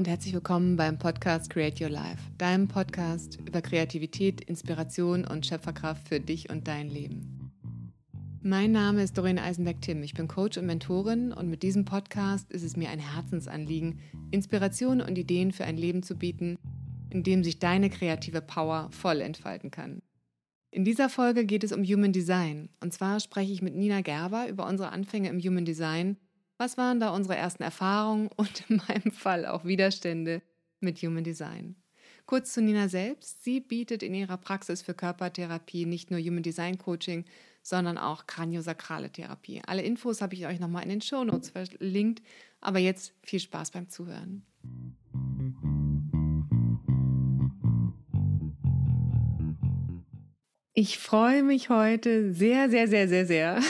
und herzlich willkommen beim Podcast Create Your Life, deinem Podcast über Kreativität, Inspiration und Schöpferkraft für dich und dein Leben. Mein Name ist Doreen Eisenberg-Tim. Ich bin Coach und Mentorin und mit diesem Podcast ist es mir ein Herzensanliegen, Inspiration und Ideen für ein Leben zu bieten, in dem sich deine kreative Power voll entfalten kann. In dieser Folge geht es um Human Design. Und zwar spreche ich mit Nina Gerber über unsere Anfänge im Human Design was waren da unsere ersten Erfahrungen und in meinem Fall auch Widerstände mit Human Design? Kurz zu Nina selbst. Sie bietet in ihrer Praxis für Körpertherapie nicht nur Human Design Coaching, sondern auch kraniosakrale Therapie. Alle Infos habe ich euch nochmal in den Show Notes verlinkt. Aber jetzt viel Spaß beim Zuhören. Ich freue mich heute sehr, sehr, sehr, sehr, sehr,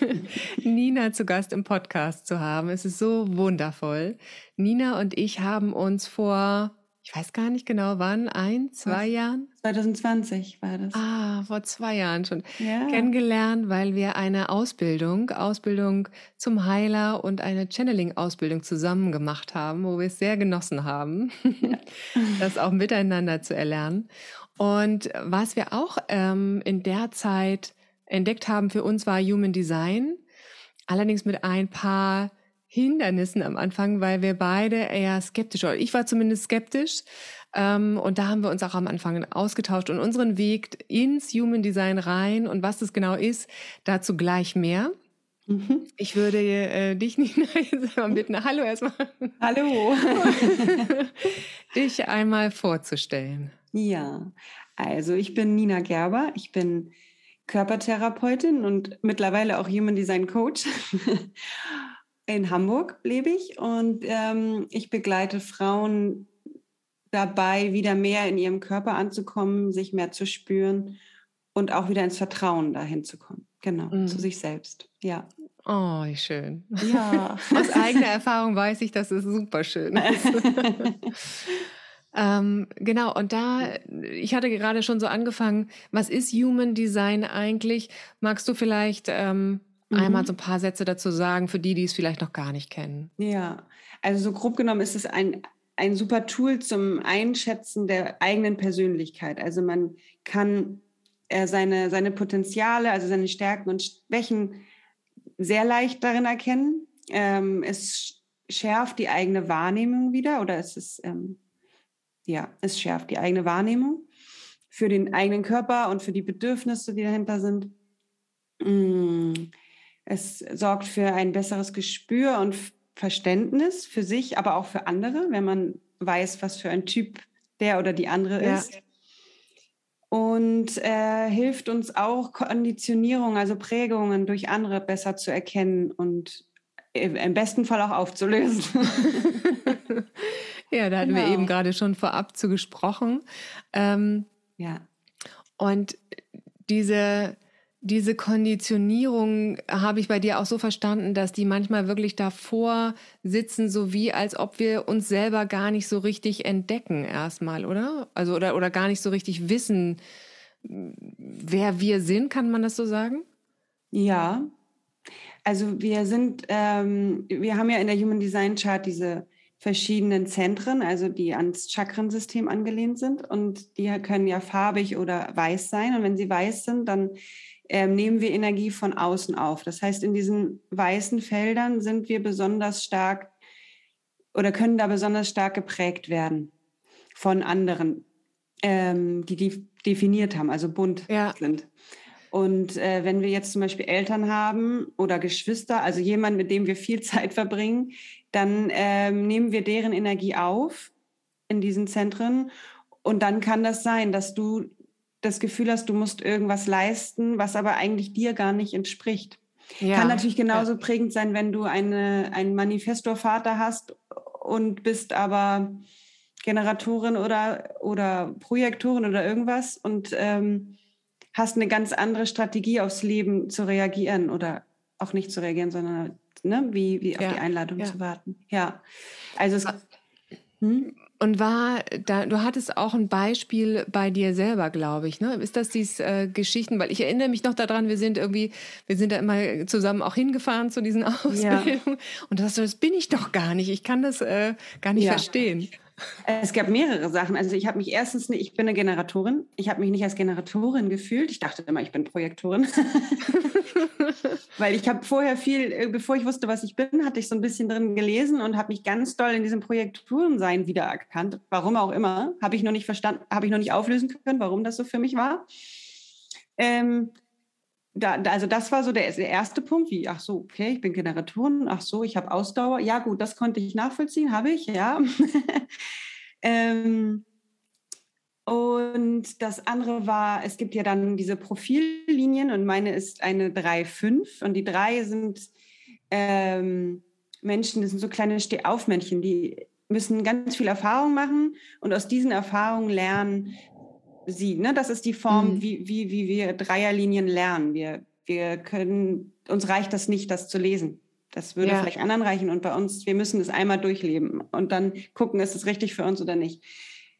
Nina zu Gast im Podcast zu haben. Es ist so wundervoll. Nina und ich haben uns vor, ich weiß gar nicht genau wann, ein, zwei Was? Jahren? 2020 war das. Ah, vor zwei Jahren schon ja. kennengelernt, weil wir eine Ausbildung, Ausbildung zum Heiler und eine Channeling-Ausbildung zusammen gemacht haben, wo wir es sehr genossen haben, ja. das auch miteinander zu erlernen. Und was wir auch ähm, in der Zeit entdeckt haben für uns war Human Design, allerdings mit ein paar Hindernissen am Anfang, weil wir beide eher skeptisch, oder ich war zumindest skeptisch. Ähm, und da haben wir uns auch am Anfang ausgetauscht und unseren Weg ins Human Design rein und was das genau ist, dazu gleich mehr. Mhm. Ich würde äh, dich, Nina, jetzt mal bitten, hallo erstmal. Hallo. dich einmal vorzustellen. Ja, also ich bin Nina Gerber, ich bin Körpertherapeutin und mittlerweile auch Human Design Coach. In Hamburg lebe ich und ähm, ich begleite Frauen dabei, wieder mehr in ihrem Körper anzukommen, sich mehr zu spüren und auch wieder ins Vertrauen dahin zu kommen. Genau, mhm. zu sich selbst. Ja. Oh, wie schön. Ja. Aus eigener Erfahrung weiß ich, dass es super schön ist. Ähm, genau, und da, ich hatte gerade schon so angefangen, was ist Human Design eigentlich? Magst du vielleicht ähm, mhm. einmal so ein paar Sätze dazu sagen, für die, die es vielleicht noch gar nicht kennen? Ja, also so grob genommen ist es ein, ein super Tool zum Einschätzen der eigenen Persönlichkeit. Also man kann äh, seine, seine Potenziale, also seine Stärken und Schwächen sehr leicht darin erkennen. Ähm, es schärft die eigene Wahrnehmung wieder oder es ist ähm, ja, es schärft die eigene Wahrnehmung für den eigenen Körper und für die Bedürfnisse, die dahinter sind. Mm, es sorgt für ein besseres Gespür und Verständnis für sich, aber auch für andere, wenn man weiß, was für ein Typ der oder die andere ja. ist. Und äh, hilft uns auch, Konditionierung, also Prägungen durch andere besser zu erkennen und im besten Fall auch aufzulösen. Ja, da hatten genau. wir eben gerade schon vorab zu gesprochen. Ähm, ja. Und diese, diese Konditionierung habe ich bei dir auch so verstanden, dass die manchmal wirklich davor sitzen, so wie als ob wir uns selber gar nicht so richtig entdecken erstmal, oder? Also oder, oder gar nicht so richtig wissen, wer wir sind, kann man das so sagen? Ja. Also wir sind, ähm, wir haben ja in der Human Design Chart diese verschiedenen Zentren, also die ans Chakrensystem angelehnt sind. Und die können ja farbig oder weiß sein. Und wenn sie weiß sind, dann äh, nehmen wir Energie von außen auf. Das heißt, in diesen weißen Feldern sind wir besonders stark oder können da besonders stark geprägt werden von anderen, ähm, die die definiert haben, also bunt ja. sind. Und äh, wenn wir jetzt zum Beispiel Eltern haben oder Geschwister, also jemand, mit dem wir viel Zeit verbringen, dann ähm, nehmen wir deren Energie auf in diesen Zentren. Und dann kann das sein, dass du das Gefühl hast, du musst irgendwas leisten, was aber eigentlich dir gar nicht entspricht. Ja. Kann natürlich genauso prägend sein, wenn du eine, einen Manifestorvater hast und bist aber Generatorin oder, oder Projektorin oder irgendwas und ähm, hast eine ganz andere Strategie aufs Leben zu reagieren oder auch nicht zu reagieren, sondern ne, wie, wie auf ja, die Einladung ja. zu warten. Ja, also es, hm? Und war da, du hattest auch ein Beispiel bei dir selber, glaube ich, ne? Ist das diese äh, Geschichten? Weil ich erinnere mich noch daran, wir sind irgendwie, wir sind da immer zusammen auch hingefahren zu diesen Ausbildungen. Ja. Und das, das bin ich doch gar nicht. Ich kann das äh, gar nicht ja. verstehen. Es gab mehrere Sachen. Also ich habe mich erstens, nicht, ich bin eine Generatorin. Ich habe mich nicht als Generatorin gefühlt. Ich dachte immer, ich bin Projektorin. Weil ich habe vorher viel, äh, bevor ich wusste, was ich bin, hatte ich so ein bisschen drin gelesen und habe mich ganz doll in diesem Projektorensein wiedererkannt. Warum auch immer, habe ich noch nicht verstanden, habe ich noch nicht auflösen können, warum das so für mich war. Ähm, da, also das war so der, der, erste Punkt, wie, ach so, okay, ich bin Generatorin, ach so, ich habe Ausdauer. Ja gut, das konnte ich nachvollziehen, habe ich, ja. ähm, und das andere war, es gibt ja dann diese Profillinien und meine ist eine 3-5 und die drei sind ähm, Menschen, das sind so kleine Stehaufmännchen, die müssen ganz viel Erfahrung machen und aus diesen Erfahrungen lernen, sie. Ne? Das ist die Form, mhm. wie, wie, wie wir Dreierlinien lernen. Wir, wir können, uns reicht das nicht, das zu lesen. Das würde ja. vielleicht anderen reichen und bei uns, wir müssen es einmal durchleben und dann gucken, ist es richtig für uns oder nicht.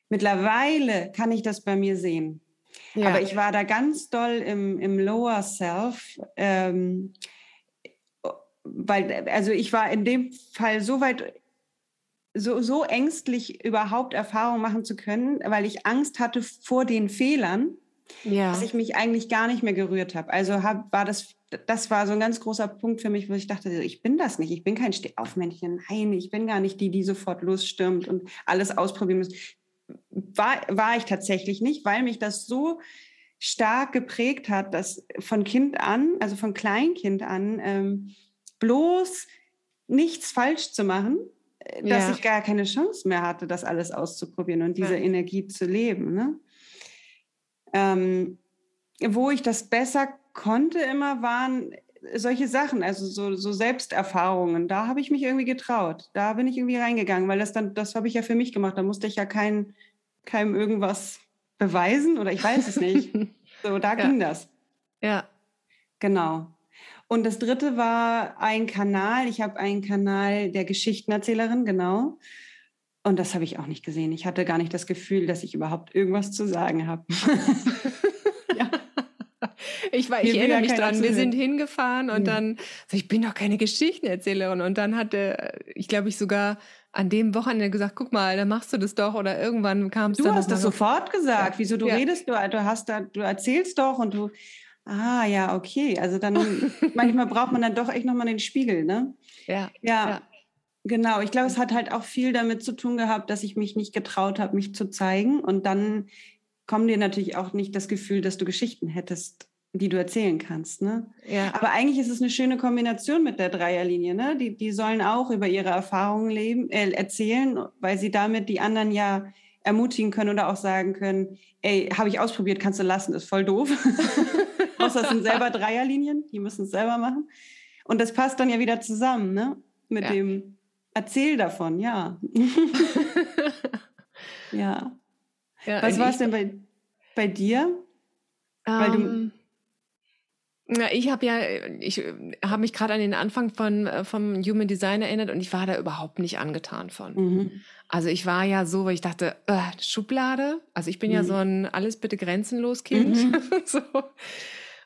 Mittlerweile kann ich das bei mir sehen. Ja. Aber ich war da ganz doll im, im Lower Self, ähm, weil, also ich war in dem Fall so weit so, so ängstlich überhaupt Erfahrungen machen zu können, weil ich Angst hatte vor den Fehlern, ja. dass ich mich eigentlich gar nicht mehr gerührt habe. Also hab, war das, das war so ein ganz großer Punkt für mich, wo ich dachte, ich bin das nicht, ich bin kein Stehaufmännchen, nein, ich bin gar nicht die, die sofort losstürmt und alles ausprobieren muss. War, war ich tatsächlich nicht, weil mich das so stark geprägt hat, dass von Kind an, also von Kleinkind an, ähm, bloß nichts falsch zu machen, dass ja. ich gar keine Chance mehr hatte, das alles auszuprobieren und diese ja. Energie zu leben. Ne? Ähm, wo ich das besser konnte immer, waren solche Sachen, also so, so Selbsterfahrungen. Da habe ich mich irgendwie getraut. Da bin ich irgendwie reingegangen, weil das dann, das habe ich ja für mich gemacht. Da musste ich ja kein, keinem irgendwas beweisen oder ich weiß es nicht. so, da ja. ging das. Ja. Genau. Und das dritte war ein Kanal. Ich habe einen Kanal der Geschichtenerzählerin, genau. Und das habe ich auch nicht gesehen. Ich hatte gar nicht das Gefühl, dass ich überhaupt irgendwas zu sagen habe. ja. Ich, war, ich erinnere mich dran, wir sind hingefahren und ja. dann, so, ich bin doch keine Geschichtenerzählerin. Und dann hatte, ich glaube ich sogar an dem Wochenende gesagt, guck mal, dann machst du das doch. Oder irgendwann kam es dann. Du hast das sofort gesagt. Wieso du ja. redest, du, du hast da, du erzählst doch und du Ah, ja, okay. Also dann manchmal braucht man dann doch echt nochmal den Spiegel, ne? Ja. Ja. ja. Genau, ich glaube, es hat halt auch viel damit zu tun gehabt, dass ich mich nicht getraut habe, mich zu zeigen. Und dann kommt dir natürlich auch nicht das Gefühl, dass du Geschichten hättest, die du erzählen kannst. Ne? Ja. Aber eigentlich ist es eine schöne Kombination mit der Dreierlinie. Ne? Die, die sollen auch über ihre Erfahrungen leben, äh, erzählen, weil sie damit die anderen ja ermutigen können oder auch sagen können, ey, habe ich ausprobiert, kannst du lassen, ist voll doof. Außer es sind selber Dreierlinien, die müssen es selber machen. Und das passt dann ja wieder zusammen, ne? Mit ja. dem Erzähl davon, ja. ja. ja. Was war es denn bei, bei dir? Weil du na, ich habe ja, ich habe mich gerade an den Anfang von äh, vom Human Design erinnert und ich war da überhaupt nicht angetan von. Mhm. Also ich war ja so, weil ich dachte, äh, Schublade. Also ich bin mhm. ja so ein alles bitte grenzenlos Kind. Mhm. so.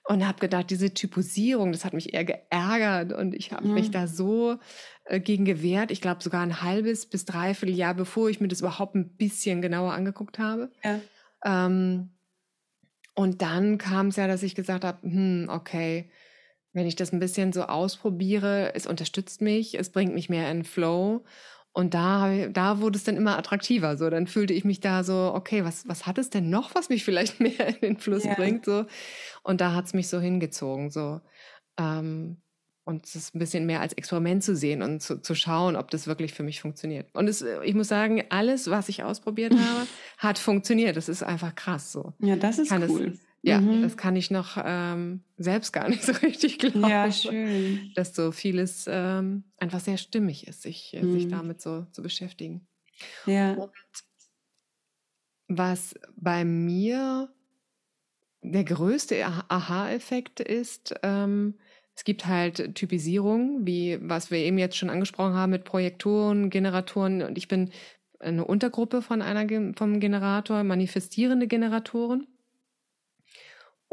Und habe gedacht, diese Typosierung, das hat mich eher geärgert und ich habe mich da so äh, gegen gewehrt. Ich glaube sogar ein halbes bis dreiviertel Jahr, bevor ich mir das überhaupt ein bisschen genauer angeguckt habe. Ja. Ähm, und dann kam es ja, dass ich gesagt habe, hm, okay, wenn ich das ein bisschen so ausprobiere, es unterstützt mich, es bringt mich mehr in Flow. Und da, da wurde es dann immer attraktiver. So, dann fühlte ich mich da so, okay, was, was hat es denn noch, was mich vielleicht mehr in den Fluss ja. bringt? So. Und da hat es mich so hingezogen. So. Ähm, und es ein bisschen mehr als Experiment zu sehen und zu, zu schauen, ob das wirklich für mich funktioniert. Und es, ich muss sagen, alles, was ich ausprobiert habe, hat funktioniert. Das ist einfach krass so. Ja, das ist kann cool. Es, ja, mhm. das kann ich noch ähm, selbst gar nicht so richtig glauben. Ja, schön. Dass so vieles ähm, einfach sehr stimmig ist, sich, mhm. sich damit so zu beschäftigen. Ja. Und was bei mir der größte Aha-Effekt ist, ähm, es gibt halt Typisierung, wie was wir eben jetzt schon angesprochen haben mit Projektoren, Generatoren. Und ich bin eine Untergruppe von einer vom Generator, manifestierende Generatoren.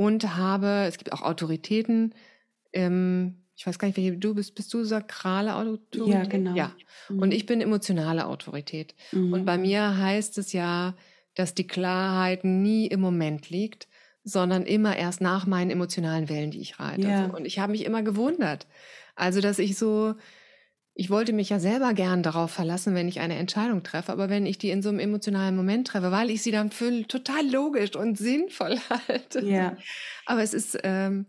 Und habe, es gibt auch Autoritäten, ähm, ich weiß gar nicht, wie du bist. Bist du sakrale Autorität? Ja, genau. Ja. Mhm. Und ich bin emotionale Autorität. Mhm. Und bei mir heißt es ja, dass die Klarheit nie im Moment liegt, sondern immer erst nach meinen emotionalen Wellen, die ich reite. Ja. Und ich habe mich immer gewundert. Also, dass ich so, ich wollte mich ja selber gern darauf verlassen, wenn ich eine Entscheidung treffe, aber wenn ich die in so einem emotionalen Moment treffe, weil ich sie dann für total logisch und sinnvoll halte. Ja. Aber es ist, ähm,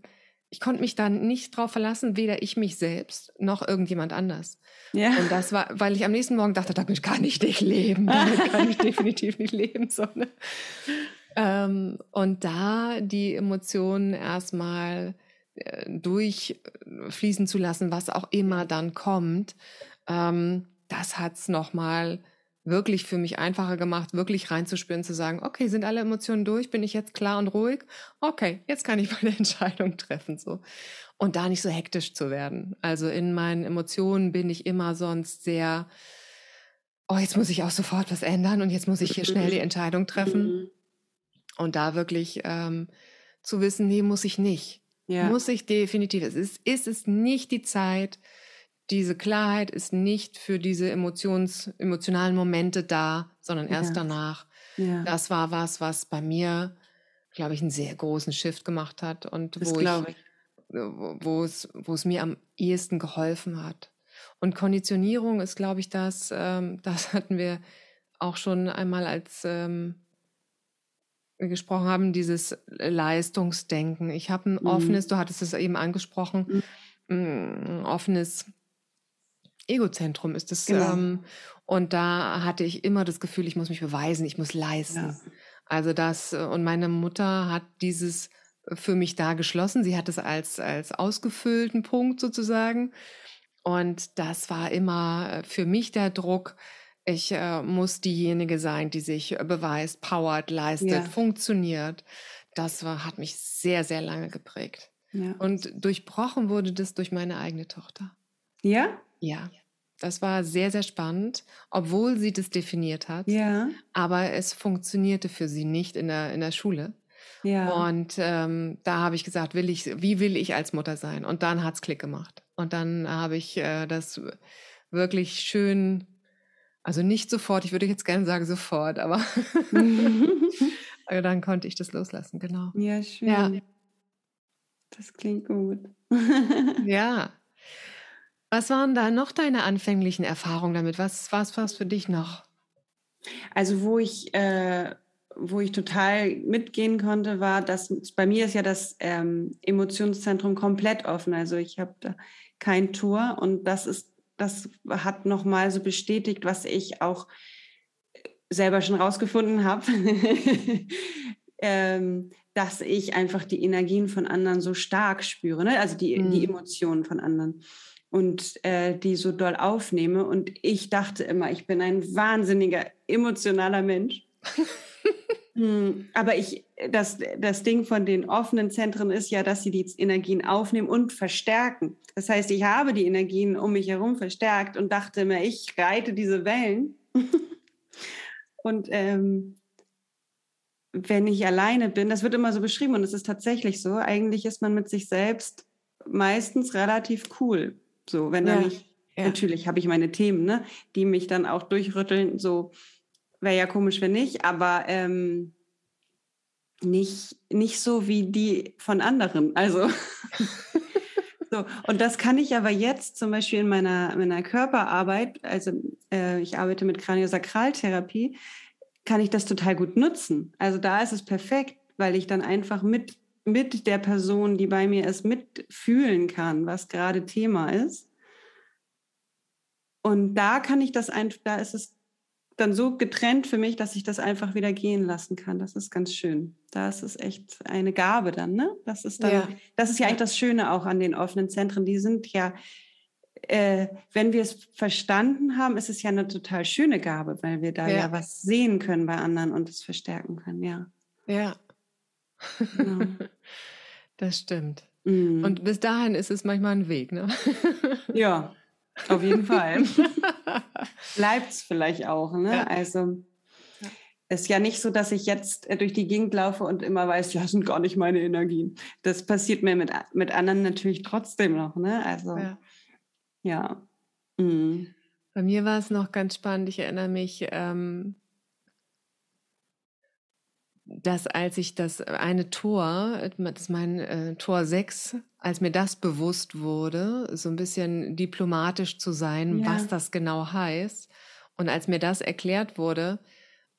ich konnte mich dann nicht darauf verlassen, weder ich mich selbst noch irgendjemand anders. Ja. Und das war, weil ich am nächsten Morgen dachte, damit kann ich nicht leben, damit kann ich definitiv nicht leben. So, ne? ähm, und da die Emotionen erstmal durchfließen zu lassen, was auch immer dann kommt, ähm, das hat's nochmal wirklich für mich einfacher gemacht, wirklich reinzuspüren, zu sagen, okay, sind alle Emotionen durch, bin ich jetzt klar und ruhig? Okay, jetzt kann ich meine Entscheidung treffen, so. Und da nicht so hektisch zu werden. Also in meinen Emotionen bin ich immer sonst sehr, oh, jetzt muss ich auch sofort was ändern und jetzt muss ich hier schnell die Entscheidung treffen. Mhm. Und da wirklich ähm, zu wissen, nee, muss ich nicht. Ja. Muss ich definitiv. Es ist, ist es nicht die Zeit, diese Klarheit ist nicht für diese Emotions, emotionalen Momente da, sondern erst ja. danach. Ja. Das war was, was bei mir, glaube ich, einen sehr großen Shift gemacht hat und das wo ich, ich, wo es, wo es mir am ehesten geholfen hat. Und Konditionierung ist, glaube ich, das, ähm, das hatten wir auch schon einmal als ähm, gesprochen haben, dieses Leistungsdenken. Ich habe ein mhm. offenes, du hattest es eben angesprochen, mhm. ein offenes Egozentrum ist es. Genau. Ähm, und da hatte ich immer das Gefühl, ich muss mich beweisen, ich muss leisten. Ja. Also das, und meine Mutter hat dieses für mich da geschlossen. Sie hat es als, als ausgefüllten Punkt sozusagen. Und das war immer für mich der Druck, ich äh, muss diejenige sein, die sich beweist, powert, leistet, ja. funktioniert. Das war, hat mich sehr, sehr lange geprägt. Ja. Und durchbrochen wurde das durch meine eigene Tochter. Ja? Ja. Das war sehr, sehr spannend, obwohl sie das definiert hat. Ja. Aber es funktionierte für sie nicht in der, in der Schule. Ja. Und ähm, da habe ich gesagt, will ich, wie will ich als Mutter sein? Und dann hat es Klick gemacht. Und dann habe ich äh, das wirklich schön, also nicht sofort, ich würde jetzt gerne sagen sofort, aber dann konnte ich das loslassen, genau. Ja, schön. Ja. Das klingt gut. ja. Was waren da noch deine anfänglichen Erfahrungen damit? Was war es für dich noch? Also wo ich, äh, wo ich total mitgehen konnte, war, dass bei mir ist ja das ähm, Emotionszentrum komplett offen. Also ich habe da kein Tor und das ist, das hat nochmal so bestätigt, was ich auch selber schon rausgefunden habe. ähm, dass ich einfach die Energien von anderen so stark spüre, ne? also die, mhm. die Emotionen von anderen und äh, die so doll aufnehme. Und ich dachte immer, ich bin ein wahnsinniger emotionaler Mensch. hm, aber ich, das, das Ding von den offenen Zentren ist ja, dass sie die Energien aufnehmen und verstärken. Das heißt, ich habe die Energien um mich herum verstärkt und dachte immer, ich reite diese Wellen. und ähm, wenn ich alleine bin, das wird immer so beschrieben und es ist tatsächlich so, eigentlich ist man mit sich selbst meistens relativ cool. So, wenn ja. dann nicht, ja. natürlich habe ich meine Themen, ne, die mich dann auch durchrütteln. So wäre ja komisch, wenn nicht, aber ähm, nicht, nicht so wie die von anderen. Also so, und das kann ich aber jetzt zum Beispiel in meiner, meiner Körperarbeit, also äh, ich arbeite mit Kraniosakraltherapie, kann ich das total gut nutzen. Also da ist es perfekt, weil ich dann einfach mit mit der Person, die bei mir ist, mitfühlen kann, was gerade Thema ist. Und da kann ich das einfach, da ist es dann so getrennt für mich, dass ich das einfach wieder gehen lassen kann. Das ist ganz schön. Da ist echt eine Gabe dann, ne? Das ist dann, ja. das ist ja eigentlich das Schöne auch an den offenen Zentren. Die sind ja, äh, wenn wir es verstanden haben, ist es ja eine total schöne Gabe, weil wir da ja, ja was sehen können bei anderen und es verstärken können, ja. Ja, Genau. Das stimmt. Mm. Und bis dahin ist es manchmal ein Weg, ne? Ja. Auf jeden Fall. Bleibt es vielleicht auch. Ne? Ja. Also ist ja nicht so, dass ich jetzt äh, durch die Gegend laufe und immer weiß, ja, das sind gar nicht meine Energien. Das passiert mir mit, mit anderen natürlich trotzdem noch. Ne? Also ja. ja. Mhm. Bei mir war es noch ganz spannend. Ich erinnere mich, ähm, dass als ich das eine Tor, das ist mein äh, Tor 6, als mir das bewusst wurde, so ein bisschen diplomatisch zu sein, ja. was das genau heißt, und als mir das erklärt wurde,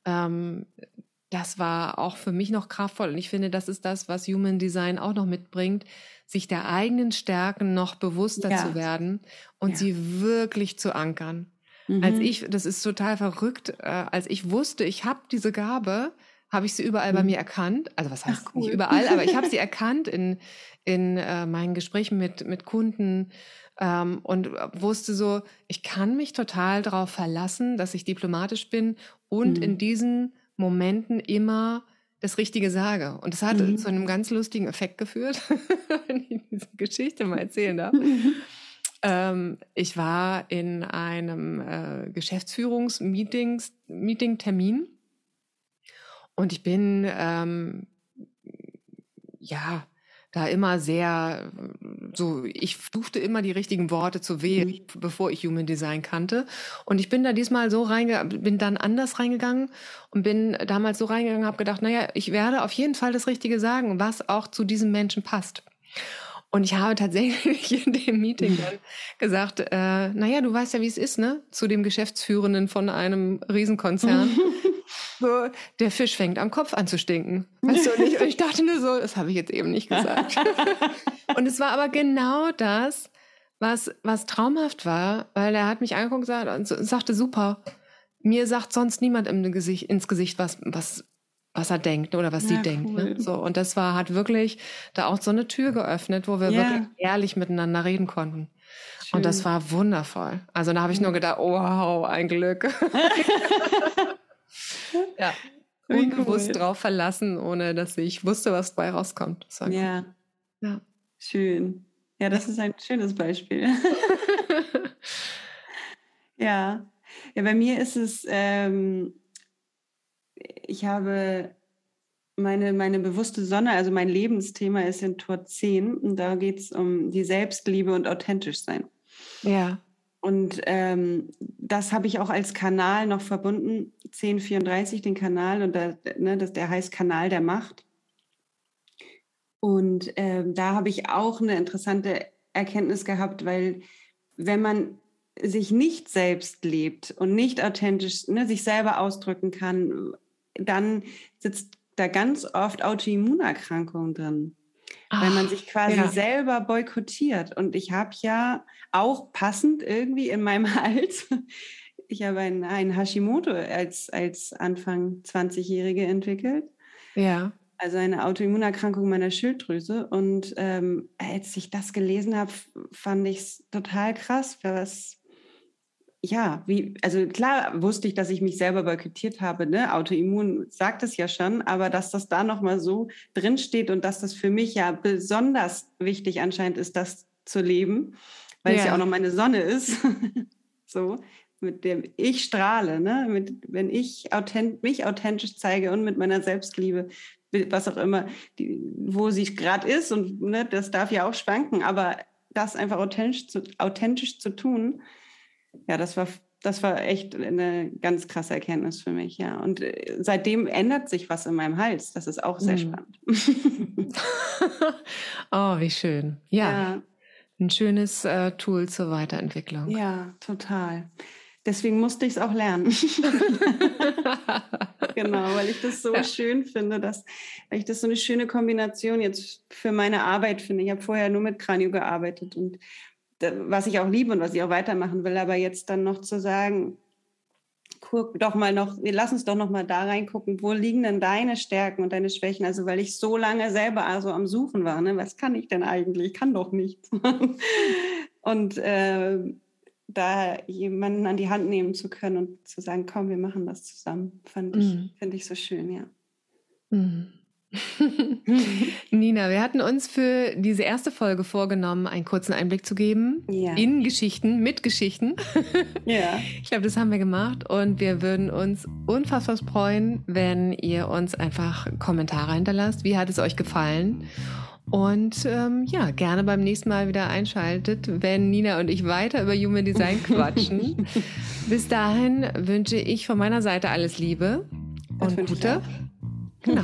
ähm, das war auch für mich noch kraftvoll. Und ich finde, das ist das, was Human Design auch noch mitbringt, sich der eigenen Stärken noch bewusster ja. zu werden und ja. sie wirklich zu ankern. Mhm. Als ich, das ist total verrückt, äh, als ich wusste, ich habe diese Gabe, habe ich sie überall mhm. bei mir erkannt. Also was heißt Ach, cool. nicht überall, aber ich habe sie erkannt in, in äh, meinen Gesprächen mit, mit Kunden ähm, und wusste so, ich kann mich total darauf verlassen, dass ich diplomatisch bin und mhm. in diesen Momenten immer das Richtige sage. Und das hat mhm. zu einem ganz lustigen Effekt geführt, wenn ich diese Geschichte mal erzählen darf. Ähm, ich war in einem äh, Geschäftsführungsmeeting-Termin und ich bin, ähm, ja, da immer sehr so, ich suchte immer die richtigen Worte zu wählen, mhm. bevor ich Human Design kannte. Und ich bin da diesmal so reingegangen, bin dann anders reingegangen und bin damals so reingegangen, habe gedacht, naja, ich werde auf jeden Fall das Richtige sagen, was auch zu diesem Menschen passt. Und ich habe tatsächlich in dem Meeting dann gesagt, äh, naja, du weißt ja, wie es ist, ne? Zu dem Geschäftsführenden von einem Riesenkonzern. so, der Fisch fängt am Kopf an zu stinken. Weißt du, und ich, und ich dachte nur so, das habe ich jetzt eben nicht gesagt. und es war aber genau das, was, was traumhaft war, weil er hat mich angeguckt und sagte, super, mir sagt sonst niemand im Gesicht, ins Gesicht, was, was was er denkt oder was ja, sie denkt. Ne? Cool. So, und das war, hat wirklich da auch so eine Tür geöffnet, wo wir ja. wirklich ehrlich miteinander reden konnten. Schön. Und das war wundervoll. Also da habe ich nur gedacht, oh, wow, ein Glück. ja. Unbewusst cool. drauf verlassen, ohne dass ich wusste, was dabei rauskommt. ja. ja. Schön. Ja, das ist ein schönes Beispiel. ja. Ja, bei mir ist es, ähm, ich habe meine, meine bewusste Sonne, also mein Lebensthema ist in Tor 10 und da geht es um die Selbstliebe und authentisch sein. Ja. Und ähm, das habe ich auch als Kanal noch verbunden, 1034, den Kanal, und da, ne, das, der heißt Kanal der Macht. Und ähm, da habe ich auch eine interessante Erkenntnis gehabt, weil wenn man sich nicht selbst lebt und nicht authentisch ne, sich selber ausdrücken kann, dann sitzt da ganz oft Autoimmunerkrankungen drin. Ach, weil man sich quasi ja. selber boykottiert. Und ich habe ja auch passend irgendwie in meinem Hals, ich habe einen, einen Hashimoto als, als Anfang 20-Jährige entwickelt. Ja. Also eine Autoimmunerkrankung meiner Schilddrüse. Und ähm, als ich das gelesen habe, fand ich es total krass, was, ja, wie, also klar wusste ich, dass ich mich selber boykottiert habe, ne? Autoimmun sagt es ja schon, aber dass das da nochmal so drinsteht und dass das für mich ja besonders wichtig anscheinend ist, das zu leben, weil ja. es ja auch noch meine Sonne ist. so, mit dem ich strahle, ne? Mit, wenn ich authent, mich authentisch zeige und mit meiner Selbstliebe, was auch immer, die, wo sie gerade ist und ne, das darf ja auch schwanken, aber das einfach authentisch zu, authentisch zu tun, ja, das war, das war echt eine ganz krasse Erkenntnis für mich, ja. Und äh, seitdem ändert sich was in meinem Hals. Das ist auch sehr mhm. spannend. oh, wie schön. Ja. ja. Ein schönes äh, Tool zur Weiterentwicklung. Ja, total. Deswegen musste ich es auch lernen. genau, weil ich das so ja. schön finde, dass weil ich das so eine schöne Kombination jetzt für meine Arbeit finde. Ich habe vorher nur mit Kranio gearbeitet und was ich auch liebe und was ich auch weitermachen will, aber jetzt dann noch zu sagen, guck doch mal noch, lass uns doch noch mal da reingucken, wo liegen denn deine Stärken und deine Schwächen? Also weil ich so lange selber also am Suchen war, ne? was kann ich denn eigentlich? Ich kann doch nichts. und äh, da jemanden an die Hand nehmen zu können und zu sagen, komm, wir machen das zusammen, fand ich, mm. finde ich so schön, ja. Mm. Nina, wir hatten uns für diese erste Folge vorgenommen, einen kurzen Einblick zu geben ja. in Geschichten, mit Geschichten. Ja. Ich glaube, das haben wir gemacht und wir würden uns unfassbar freuen, wenn ihr uns einfach Kommentare hinterlasst. Wie hat es euch gefallen? Und ähm, ja, gerne beim nächsten Mal wieder einschaltet, wenn Nina und ich weiter über Human Design quatschen. Bis dahin wünsche ich von meiner Seite alles Liebe und Gute. Genau.